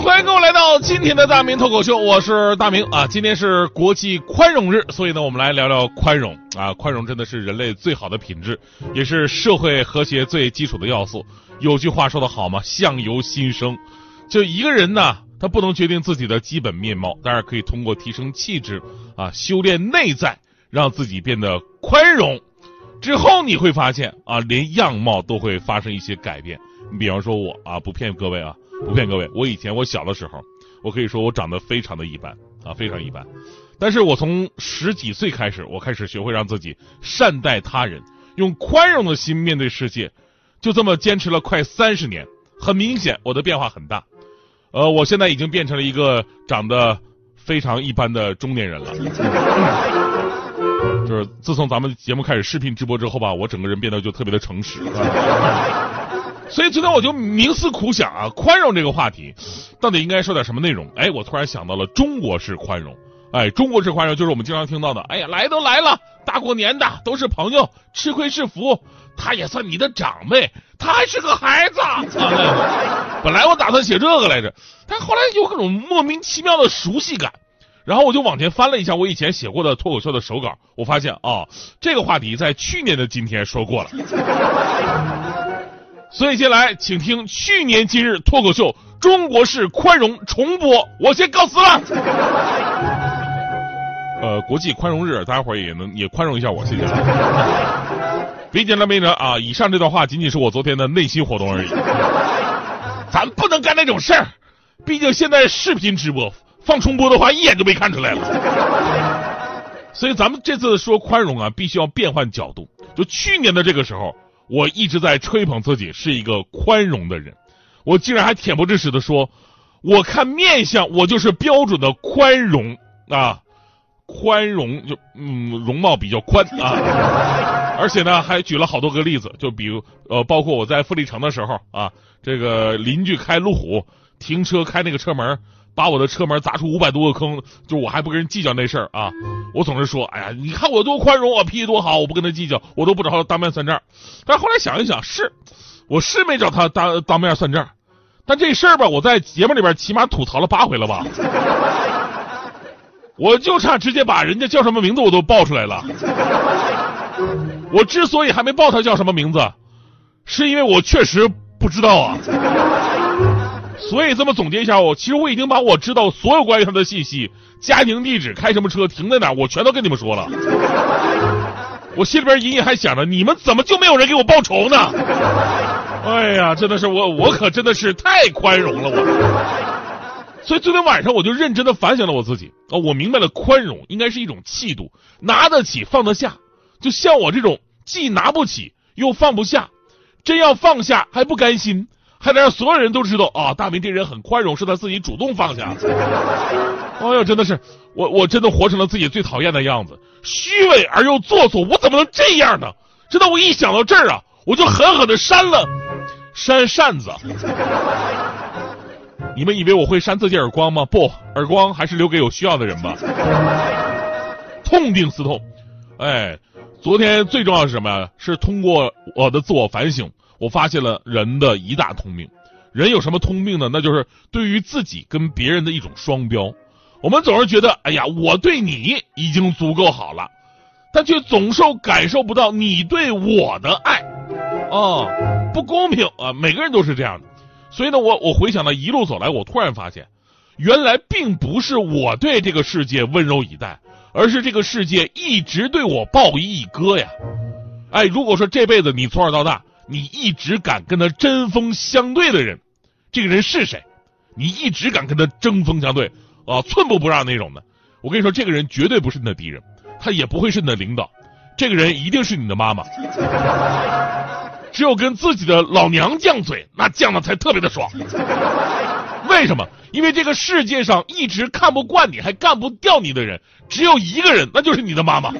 欢迎各位来到今天的大明脱口秀，我是大明啊。今天是国际宽容日，所以呢，我们来聊聊宽容啊。宽容真的是人类最好的品质，也是社会和谐最基础的要素。有句话说得好嘛，相由心生。就一个人呢，他不能决定自己的基本面貌，但是可以通过提升气质啊，修炼内在，让自己变得宽容。之后你会发现啊，连样貌都会发生一些改变。你比方说我啊，不骗各位啊。不骗各位，我以前我小的时候，我可以说我长得非常的一般啊，非常一般。但是我从十几岁开始，我开始学会让自己善待他人，用宽容的心面对世界，就这么坚持了快三十年。很明显，我的变化很大。呃，我现在已经变成了一个长得非常一般的中年人了。就是自从咱们节目开始视频直播之后吧，我整个人变得就特别的诚实。所以昨天我就冥思苦想啊，宽容这个话题，到底应该说点什么内容？哎，我突然想到了中国式宽容。哎，中国式宽容就是我们经常听到的。哎呀，来都来了，大过年的都是朋友，吃亏是福。他也算你的长辈，他还是个孩子。本来我打算写这个来着，但后来有各种莫名其妙的熟悉感，然后我就往前翻了一下我以前写过的脱口秀的手稿，我发现啊，这个话题在去年的今天说过了。所以接下来，请听去年今日脱口秀中国式宽容重播。我先告辞了。呃，国际宽容日，大家伙也能也宽容一下我，谢谢。别紧张，别紧张啊！以上这段话仅仅是我昨天的内心活动而已。咱不能干那种事儿，毕竟现在视频直播放重播的话，一眼就被看出来了。所以咱们这次说宽容啊，必须要变换角度。就去年的这个时候。我一直在吹捧自己是一个宽容的人，我竟然还恬不知耻的说，我看面相我就是标准的宽容啊，宽容就嗯容貌比较宽啊，而且呢还举了好多个例子，就比如呃包括我在富力城的时候啊，这个邻居开路虎停车开那个车门。把我的车门砸出五百多个坑，就我还不跟人计较那事儿啊！我总是说，哎呀，你看我多宽容，我脾气多好，我不跟他计较，我都不找他当面算账。但后来想一想，是，我是没找他当当面算账，但这事儿吧，我在节目里边起码吐槽了八回了吧？我就差直接把人家叫什么名字我都报出来了。我之所以还没报他叫什么名字，是因为我确实不知道啊。所以这么总结一下，我其实我已经把我知道所有关于他的信息、家庭地址、开什么车、停在哪，我全都跟你们说了。我心里边隐隐还想着，你们怎么就没有人给我报仇呢？哎呀，真的是我，我可真的是太宽容了我。所以昨天晚上我就认真的反省了我自己啊，我明白了，宽容应该是一种气度，拿得起放得下。就像我这种既拿不起又放不下，真要放下还不甘心。还得让所有人都知道啊！大明这人很宽容，是他自己主动放下。哎呦，真的是我，我真的活成了自己最讨厌的样子，虚伪而又做作。我怎么能这样呢？真的，我一想到这儿啊，我就狠狠的扇了扇扇子。你们以为我会扇自己耳光吗？不，耳光还是留给有需要的人吧。痛定思痛，哎，昨天最重要是什么呀？是通过我的自我反省。我发现了人的一大通病，人有什么通病呢？那就是对于自己跟别人的一种双标。我们总是觉得，哎呀，我对你已经足够好了，但却总受感受不到你对我的爱，啊，不公平啊！每个人都是这样的。所以呢，我我回想到一路走来，我突然发现，原来并不是我对这个世界温柔以待，而是这个世界一直对我报以以歌呀。哎，如果说这辈子你从小到大，你一直敢跟他针锋相对的人，这个人是谁？你一直敢跟他针锋相对啊，寸步不让那种的。我跟你说，这个人绝对不是你的敌人，他也不会是你的领导，这个人一定是你的妈妈。只有跟自己的老娘犟嘴，那犟的才特别的爽。为什么？因为这个世界上一直看不惯你还干不掉你的人，只有一个人，那就是你的妈妈。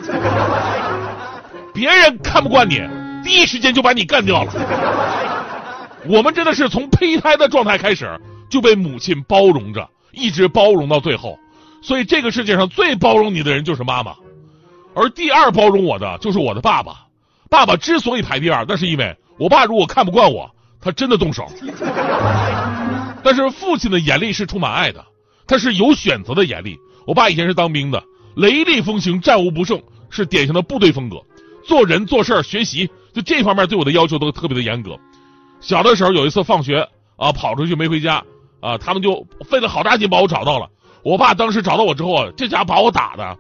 别人看不惯你。第一时间就把你干掉了。我们真的是从胚胎的状态开始就被母亲包容着，一直包容到最后。所以这个世界上最包容你的人就是妈妈，而第二包容我的就是我的爸爸。爸爸之所以排第二，那是因为我爸如果看不惯我，他真的动手。但是父亲的严厉是充满爱的，他是有选择的严厉。我爸以前是当兵的，雷厉风行，战无不胜，是典型的部队风格。做人做事儿学习，就这方面对我的要求都特别的严格。小的时候有一次放学啊，跑出去没回家啊，他们就费了好大劲把我找到了。我爸当时找到我之后啊，这家把我打的，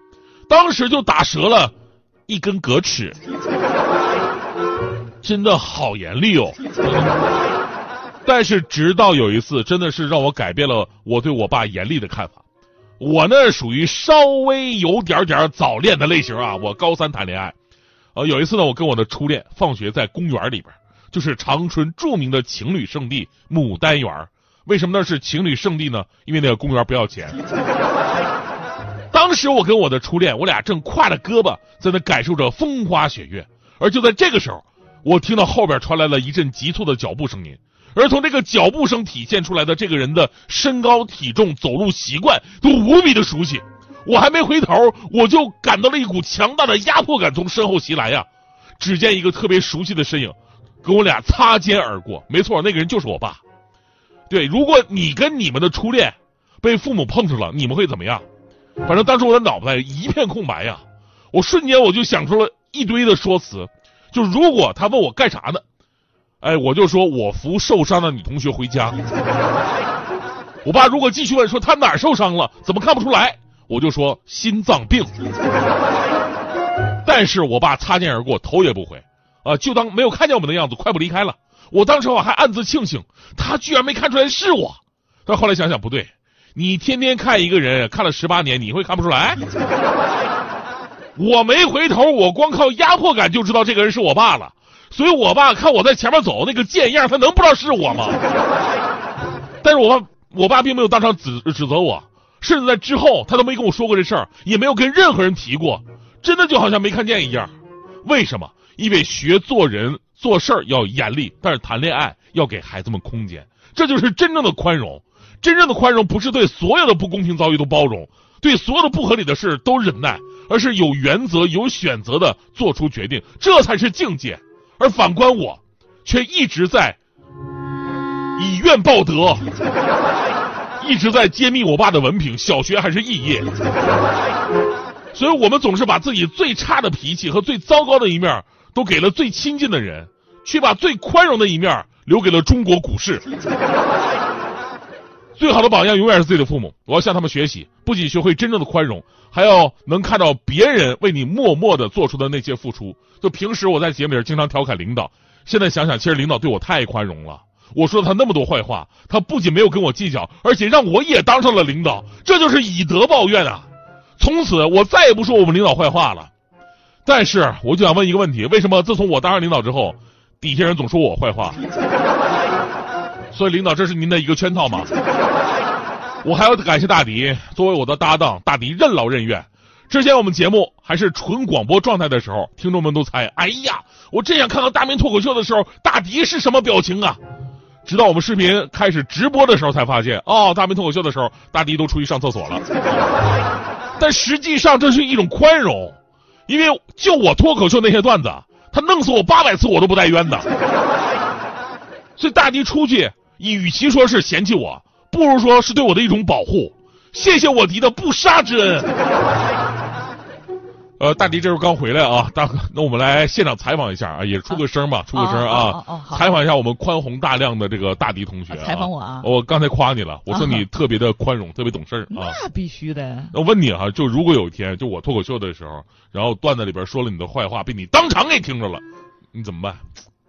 当时就打折了一根格尺，真的好严厉哦。但是直到有一次，真的是让我改变了我对我爸严厉的看法。我呢属于稍微有点点早恋的类型啊，我高三谈恋爱，呃，有一次呢，我跟我的初恋放学在公园里边，就是长春著名的情侣圣地牡丹园。为什么那是情侣圣地呢？因为那个公园不要钱。当时我跟我的初恋，我俩正挎着胳膊在那感受着风花雪月，而就在这个时候，我听到后边传来了一阵急促的脚步声音，而从这个脚步声体现出来的这个人的身高、体重、走路习惯都无比的熟悉。我还没回头，我就感到了一股强大的压迫感从身后袭来呀！只见一个特别熟悉的身影，跟我俩擦肩而过。没错，那个人就是我爸。对，如果你跟你们的初恋被父母碰上了，你们会怎么样？反正当时我的脑袋一片空白呀，我瞬间我就想出了一堆的说辞，就如果他问我干啥呢，哎，我就说我扶受伤的女同学回家。我爸如果继续问说他哪儿受伤了，怎么看不出来，我就说心脏病。但是我爸擦肩而过，头也不回，啊，就当没有看见我们的样子，快步离开了。我当时我还暗自庆幸，他居然没看出来是我。但后来想想不对，你天天看一个人看了十八年，你会看不出来？我没回头，我光靠压迫感就知道这个人是我爸了。所以我爸看我在前面走那个贱样，他能不知道是我吗？但是我爸我爸并没有当场指指责我，甚至在之后他都没跟我说过这事儿，也没有跟任何人提过，真的就好像没看见一样。为什么？因为学做人。做事儿要严厉，但是谈恋爱要给孩子们空间，这就是真正的宽容。真正的宽容不是对所有的不公平遭遇都包容，对所有的不合理的事都忍耐，而是有原则、有选择的做出决定，这才是境界。而反观我，却一直在以怨报德，一直在揭秘我爸的文凭，小学还是肄业。所以我们总是把自己最差的脾气和最糟糕的一面。都给了最亲近的人，却把最宽容的一面留给了中国股市。最好的榜样永远是自己的父母，我要向他们学习，不仅学会真正的宽容，还要能看到别人为你默默的做出的那些付出。就平时我在节目里经常调侃领导，现在想想，其实领导对我太宽容了。我说了他那么多坏话，他不仅没有跟我计较，而且让我也当上了领导，这就是以德报怨啊！从此我再也不说我们领导坏话了。但是，我就想问一个问题：为什么自从我当上领导之后，底下人总说我坏话？所以，领导，这是您的一个圈套吗？我还要感谢大迪，作为我的搭档，大迪任劳任怨。之前我们节目还是纯广播状态的时候，听众们都猜：哎呀，我真想看到大明脱口秀的时候，大迪是什么表情啊？直到我们视频开始直播的时候，才发现，哦，大明脱口秀的时候，大迪都出去上厕所了。但实际上，这是一种宽容。因为就我脱口秀那些段子，他弄死我八百次我都不带冤的。所以大迪出去，与其说是嫌弃我，不如说是对我的一种保护。谢谢我迪的不杀之恩。呃，大迪这时候刚回来啊，大哥那我们来现场采访一下啊，也出个声吧，出个声啊，采访一下我们宽宏大量的这个大迪同学。采访我啊？我刚才夸你了，我说你特别的宽容，特别懂事儿啊。那必须的。我问你哈，就如果有一天就我脱口秀的时候，然后段子里边说了你的坏话，被你当场给听着了，你怎么办？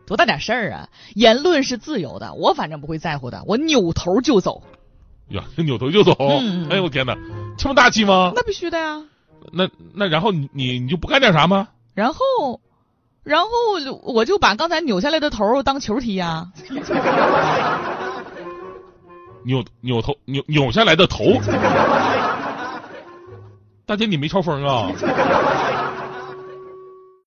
多大点事儿啊？言论是自由的，我反正不会在乎的，我扭头就走。呀，扭头就走？哎呦我天哪，这么大气吗？那必须的呀。那那然后你你你就不干点啥吗？然后，然后我就把刚才扭下来的头当球踢呀。扭扭头扭扭下来的头，大姐你没抽风啊？